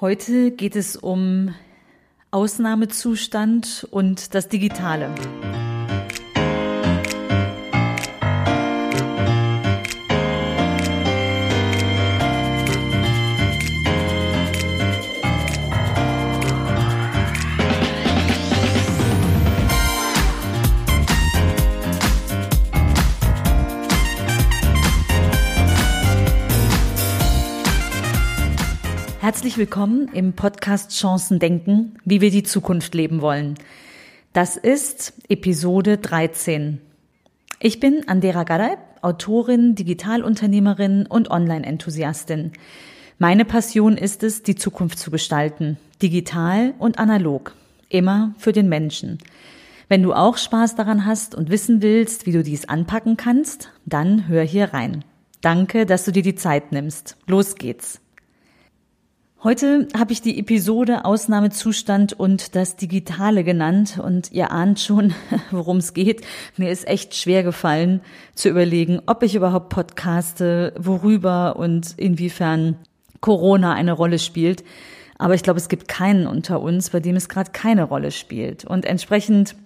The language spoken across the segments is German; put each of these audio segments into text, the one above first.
Heute geht es um Ausnahmezustand und das Digitale. Herzlich willkommen im Podcast Chancen denken, wie wir die Zukunft leben wollen. Das ist Episode 13. Ich bin Andera Garay, Autorin, Digitalunternehmerin und Online-Enthusiastin. Meine Passion ist es, die Zukunft zu gestalten, digital und analog, immer für den Menschen. Wenn du auch Spaß daran hast und wissen willst, wie du dies anpacken kannst, dann hör hier rein. Danke, dass du dir die Zeit nimmst. Los geht's. Heute habe ich die Episode Ausnahmezustand und das Digitale genannt und ihr ahnt schon, worum es geht. Mir ist echt schwer gefallen zu überlegen, ob ich überhaupt podcaste, worüber und inwiefern Corona eine Rolle spielt. Aber ich glaube, es gibt keinen unter uns, bei dem es gerade keine Rolle spielt. Und entsprechend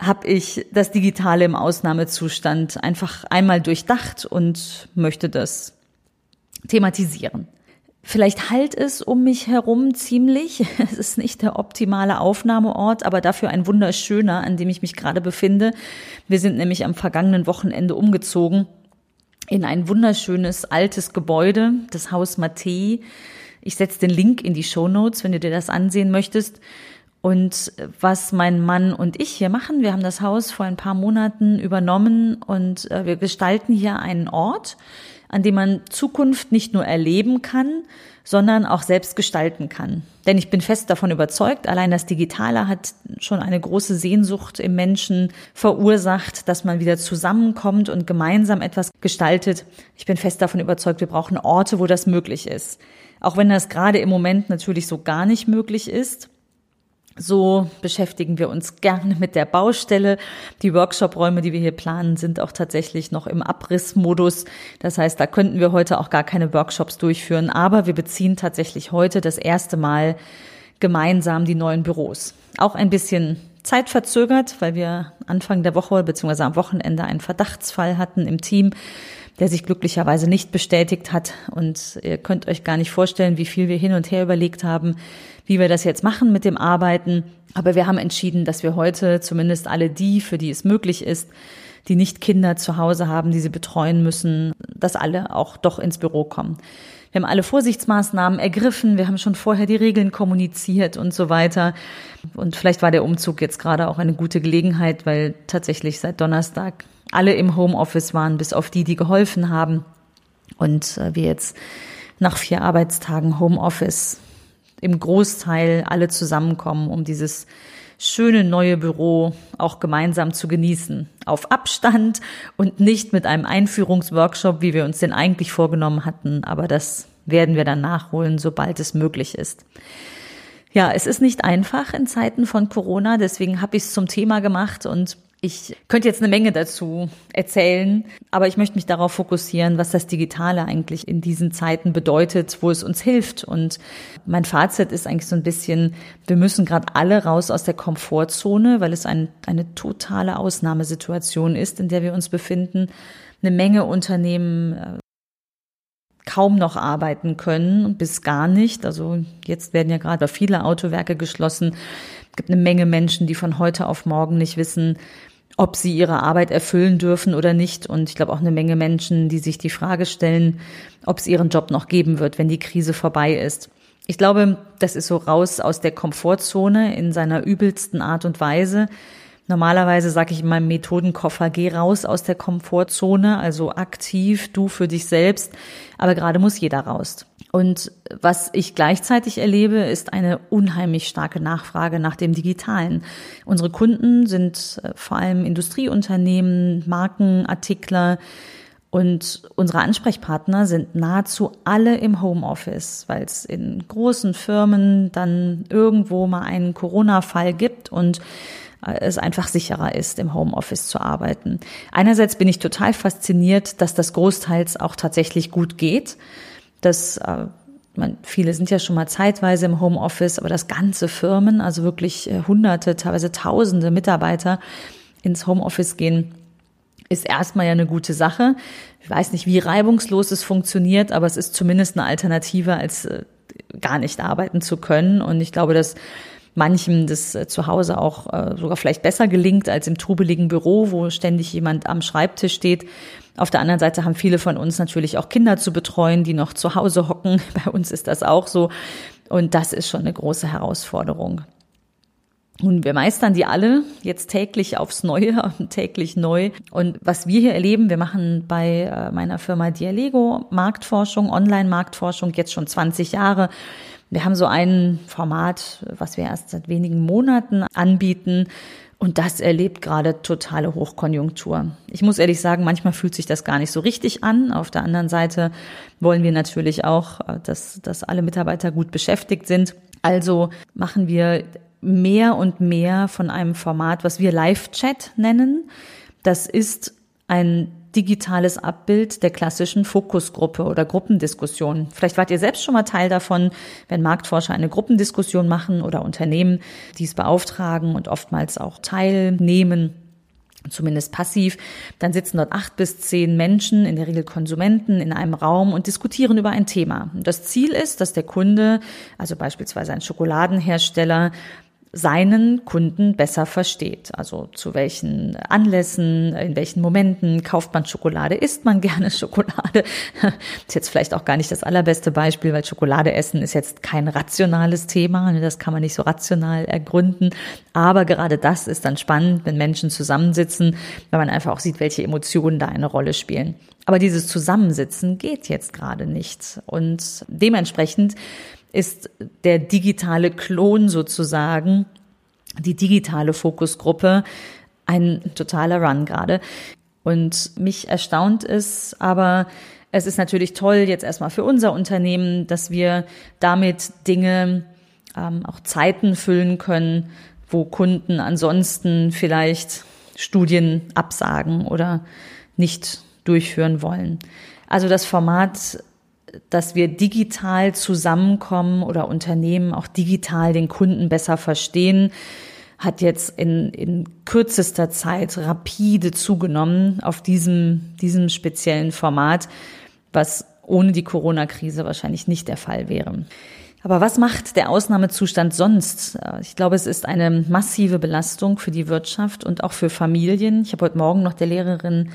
habe ich das Digitale im Ausnahmezustand einfach einmal durchdacht und möchte das thematisieren. Vielleicht halt es um mich herum ziemlich. Es ist nicht der optimale Aufnahmeort, aber dafür ein wunderschöner, an dem ich mich gerade befinde. Wir sind nämlich am vergangenen Wochenende umgezogen in ein wunderschönes altes Gebäude, das Haus Mattei. Ich setze den Link in die Show Notes, wenn du dir das ansehen möchtest. Und was mein Mann und ich hier machen, wir haben das Haus vor ein paar Monaten übernommen und äh, wir gestalten hier einen Ort, an dem man Zukunft nicht nur erleben kann, sondern auch selbst gestalten kann. Denn ich bin fest davon überzeugt, allein das Digitale hat schon eine große Sehnsucht im Menschen verursacht, dass man wieder zusammenkommt und gemeinsam etwas gestaltet. Ich bin fest davon überzeugt, wir brauchen Orte, wo das möglich ist. Auch wenn das gerade im Moment natürlich so gar nicht möglich ist. So beschäftigen wir uns gerne mit der Baustelle. Die Workshop-Räume, die wir hier planen, sind auch tatsächlich noch im Abrissmodus. Das heißt, da könnten wir heute auch gar keine Workshops durchführen. Aber wir beziehen tatsächlich heute das erste Mal gemeinsam die neuen Büros. Auch ein bisschen zeitverzögert, weil wir Anfang der Woche bzw. am Wochenende einen Verdachtsfall hatten im Team, der sich glücklicherweise nicht bestätigt hat. Und ihr könnt euch gar nicht vorstellen, wie viel wir hin und her überlegt haben, wie wir das jetzt machen mit dem Arbeiten. Aber wir haben entschieden, dass wir heute zumindest alle die, für die es möglich ist, die nicht Kinder zu Hause haben, die sie betreuen müssen, dass alle auch doch ins Büro kommen. Wir haben alle Vorsichtsmaßnahmen ergriffen, wir haben schon vorher die Regeln kommuniziert und so weiter. Und vielleicht war der Umzug jetzt gerade auch eine gute Gelegenheit, weil tatsächlich seit Donnerstag alle im Homeoffice waren, bis auf die, die geholfen haben. Und äh, wir jetzt nach vier Arbeitstagen Homeoffice im Großteil alle zusammenkommen, um dieses schöne neue Büro auch gemeinsam zu genießen. Auf Abstand und nicht mit einem Einführungsworkshop, wie wir uns den eigentlich vorgenommen hatten. Aber das werden wir dann nachholen, sobald es möglich ist. Ja, es ist nicht einfach in Zeiten von Corona, deswegen habe ich es zum Thema gemacht und ich könnte jetzt eine Menge dazu erzählen, aber ich möchte mich darauf fokussieren, was das Digitale eigentlich in diesen Zeiten bedeutet, wo es uns hilft. Und mein Fazit ist eigentlich so ein bisschen, wir müssen gerade alle raus aus der Komfortzone, weil es ein, eine totale Ausnahmesituation ist, in der wir uns befinden. Eine Menge Unternehmen äh, kaum noch arbeiten können, bis gar nicht. Also jetzt werden ja gerade viele Autowerke geschlossen. Es gibt eine Menge Menschen, die von heute auf morgen nicht wissen, ob sie ihre Arbeit erfüllen dürfen oder nicht. Und ich glaube auch eine Menge Menschen, die sich die Frage stellen, ob es ihren Job noch geben wird, wenn die Krise vorbei ist. Ich glaube, das ist so raus aus der Komfortzone in seiner übelsten Art und Weise. Normalerweise sage ich in meinem Methodenkoffer, geh raus aus der Komfortzone, also aktiv, du für dich selbst. Aber gerade muss jeder raus. Und was ich gleichzeitig erlebe, ist eine unheimlich starke Nachfrage nach dem Digitalen. Unsere Kunden sind äh, vor allem Industrieunternehmen, Markenartikler, und unsere Ansprechpartner sind nahezu alle im Homeoffice, weil es in großen Firmen dann irgendwo mal einen Corona-Fall gibt und äh, es einfach sicherer ist, im Homeoffice zu arbeiten. Einerseits bin ich total fasziniert, dass das großteils auch tatsächlich gut geht. Das äh, meine, viele sind ja schon mal zeitweise im Homeoffice, aber das ganze Firmen, also wirklich äh, hunderte, teilweise tausende Mitarbeiter ins Homeoffice gehen, ist erstmal ja eine gute Sache. Ich weiß nicht, wie reibungslos es funktioniert, aber es ist zumindest eine Alternative, als äh, gar nicht arbeiten zu können. Und ich glaube, dass manchem das äh, zu Hause auch äh, sogar vielleicht besser gelingt als im trubeligen Büro, wo ständig jemand am Schreibtisch steht. Auf der anderen Seite haben viele von uns natürlich auch Kinder zu betreuen, die noch zu Hause hocken. Bei uns ist das auch so. Und das ist schon eine große Herausforderung. Und wir meistern die alle jetzt täglich aufs Neue, täglich neu. Und was wir hier erleben, wir machen bei äh, meiner Firma Dialego Marktforschung, Online-Marktforschung jetzt schon 20 Jahre. Wir haben so ein Format, was wir erst seit wenigen Monaten anbieten. Und das erlebt gerade totale Hochkonjunktur. Ich muss ehrlich sagen, manchmal fühlt sich das gar nicht so richtig an. Auf der anderen Seite wollen wir natürlich auch, äh, dass, dass alle Mitarbeiter gut beschäftigt sind. Also machen wir mehr und mehr von einem Format, was wir Live-Chat nennen. Das ist ein digitales Abbild der klassischen Fokusgruppe oder Gruppendiskussion. Vielleicht wart ihr selbst schon mal Teil davon, wenn Marktforscher eine Gruppendiskussion machen oder Unternehmen dies beauftragen und oftmals auch teilnehmen zumindest passiv, dann sitzen dort acht bis zehn Menschen, in der Regel Konsumenten, in einem Raum und diskutieren über ein Thema. Das Ziel ist, dass der Kunde, also beispielsweise ein Schokoladenhersteller, seinen Kunden besser versteht. Also zu welchen Anlässen, in welchen Momenten kauft man Schokolade, isst man gerne Schokolade. ist jetzt vielleicht auch gar nicht das allerbeste Beispiel, weil Schokolade essen ist jetzt kein rationales Thema. Das kann man nicht so rational ergründen. Aber gerade das ist dann spannend, wenn Menschen zusammensitzen, weil man einfach auch sieht, welche Emotionen da eine Rolle spielen. Aber dieses Zusammensitzen geht jetzt gerade nicht. Und dementsprechend ist der digitale Klon sozusagen, die digitale Fokusgruppe, ein totaler Run gerade. Und mich erstaunt es, aber es ist natürlich toll jetzt erstmal für unser Unternehmen, dass wir damit Dinge, ähm, auch Zeiten füllen können, wo Kunden ansonsten vielleicht Studien absagen oder nicht durchführen wollen. Also das Format dass wir digital zusammenkommen oder Unternehmen auch digital den Kunden besser verstehen, hat jetzt in, in kürzester Zeit rapide zugenommen auf diesem, diesem speziellen Format, was ohne die Corona-Krise wahrscheinlich nicht der Fall wäre. Aber was macht der Ausnahmezustand sonst? Ich glaube, es ist eine massive Belastung für die Wirtschaft und auch für Familien. Ich habe heute Morgen noch der Lehrerin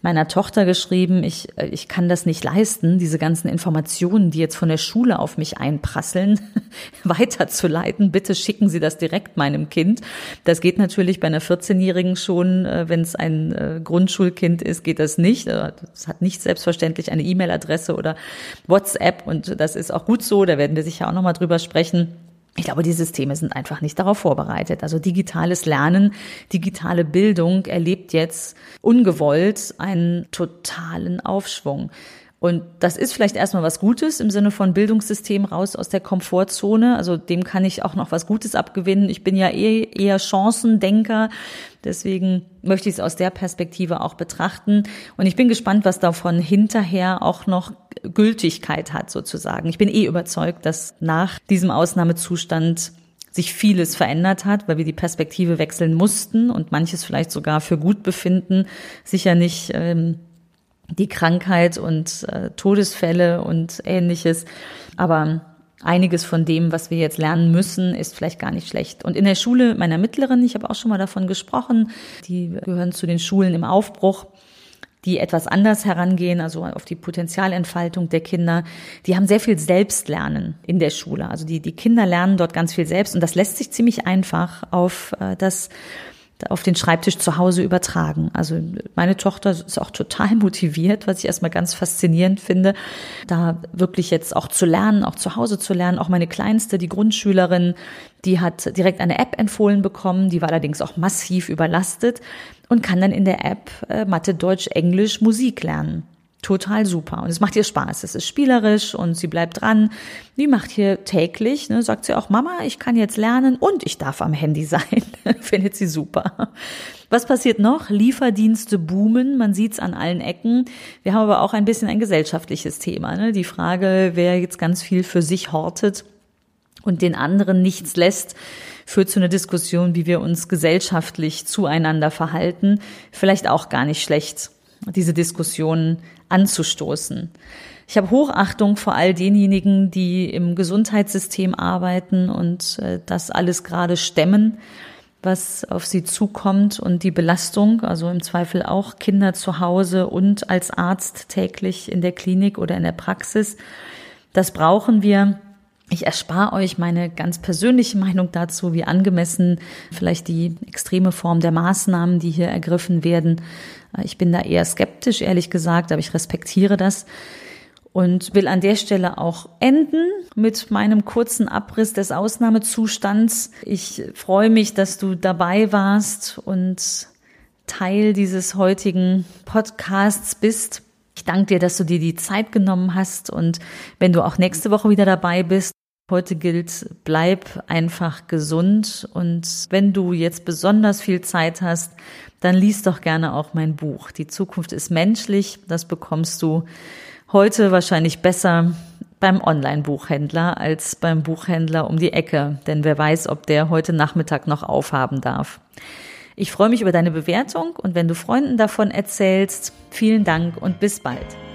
meiner Tochter geschrieben, ich, äh, ich kann das nicht leisten, diese ganzen Informationen, die jetzt von der Schule auf mich einprasseln, weiterzuleiten. Bitte schicken Sie das direkt meinem Kind. Das geht natürlich bei einer 14-Jährigen schon, äh, wenn es ein äh, Grundschulkind ist, geht das nicht. Es hat nicht selbstverständlich eine E-Mail-Adresse oder WhatsApp und das ist auch gut so, da werden wir sicher auch nochmal drüber sprechen. Ich glaube, die Systeme sind einfach nicht darauf vorbereitet. Also digitales Lernen, digitale Bildung erlebt jetzt ungewollt einen totalen Aufschwung. Und das ist vielleicht erstmal was Gutes im Sinne von Bildungssystem raus aus der Komfortzone. Also dem kann ich auch noch was Gutes abgewinnen. Ich bin ja eh, eher Chancendenker. Deswegen möchte ich es aus der Perspektive auch betrachten. Und ich bin gespannt, was davon hinterher auch noch Gültigkeit hat sozusagen. Ich bin eh überzeugt, dass nach diesem Ausnahmezustand sich vieles verändert hat, weil wir die Perspektive wechseln mussten und manches vielleicht sogar für gut befinden. Sicher nicht ähm, die Krankheit und äh, Todesfälle und ähnliches. Aber einiges von dem, was wir jetzt lernen müssen, ist vielleicht gar nicht schlecht. Und in der Schule meiner Mittleren, ich habe auch schon mal davon gesprochen, die gehören zu den Schulen im Aufbruch, die etwas anders herangehen, also auf die Potenzialentfaltung der Kinder, die haben sehr viel Selbstlernen in der Schule. Also die, die Kinder lernen dort ganz viel selbst und das lässt sich ziemlich einfach auf äh, das auf den Schreibtisch zu Hause übertragen. Also meine Tochter ist auch total motiviert, was ich erstmal ganz faszinierend finde, da wirklich jetzt auch zu lernen, auch zu Hause zu lernen. Auch meine Kleinste, die Grundschülerin, die hat direkt eine App empfohlen bekommen, die war allerdings auch massiv überlastet und kann dann in der App äh, Mathe, Deutsch, Englisch, Musik lernen. Total super. Und es macht ihr Spaß. Es ist spielerisch und sie bleibt dran. Die macht hier täglich, ne, sagt sie auch, Mama, ich kann jetzt lernen und ich darf am Handy sein. Findet sie super. Was passiert noch? Lieferdienste boomen, man sieht's an allen Ecken. Wir haben aber auch ein bisschen ein gesellschaftliches Thema. Ne? Die Frage, wer jetzt ganz viel für sich hortet und den anderen nichts lässt, führt zu einer Diskussion, wie wir uns gesellschaftlich zueinander verhalten. Vielleicht auch gar nicht schlecht, diese Diskussion anzustoßen. Ich habe Hochachtung vor all denjenigen, die im Gesundheitssystem arbeiten und äh, das alles gerade stemmen, was auf sie zukommt und die Belastung, also im Zweifel auch Kinder zu Hause und als Arzt täglich in der Klinik oder in der Praxis. Das brauchen wir. Ich erspare euch meine ganz persönliche Meinung dazu, wie angemessen vielleicht die extreme Form der Maßnahmen, die hier ergriffen werden. Ich bin da eher skeptisch, ehrlich gesagt, aber ich respektiere das und will an der Stelle auch enden mit meinem kurzen Abriss des Ausnahmezustands. Ich freue mich, dass du dabei warst und Teil dieses heutigen Podcasts bist. Ich danke dir, dass du dir die Zeit genommen hast und wenn du auch nächste Woche wieder dabei bist, Heute gilt, bleib einfach gesund und wenn du jetzt besonders viel Zeit hast, dann liest doch gerne auch mein Buch. Die Zukunft ist menschlich. Das bekommst du heute wahrscheinlich besser beim Online-Buchhändler als beim Buchhändler um die Ecke, denn wer weiß, ob der heute Nachmittag noch aufhaben darf. Ich freue mich über deine Bewertung und wenn du Freunden davon erzählst, vielen Dank und bis bald.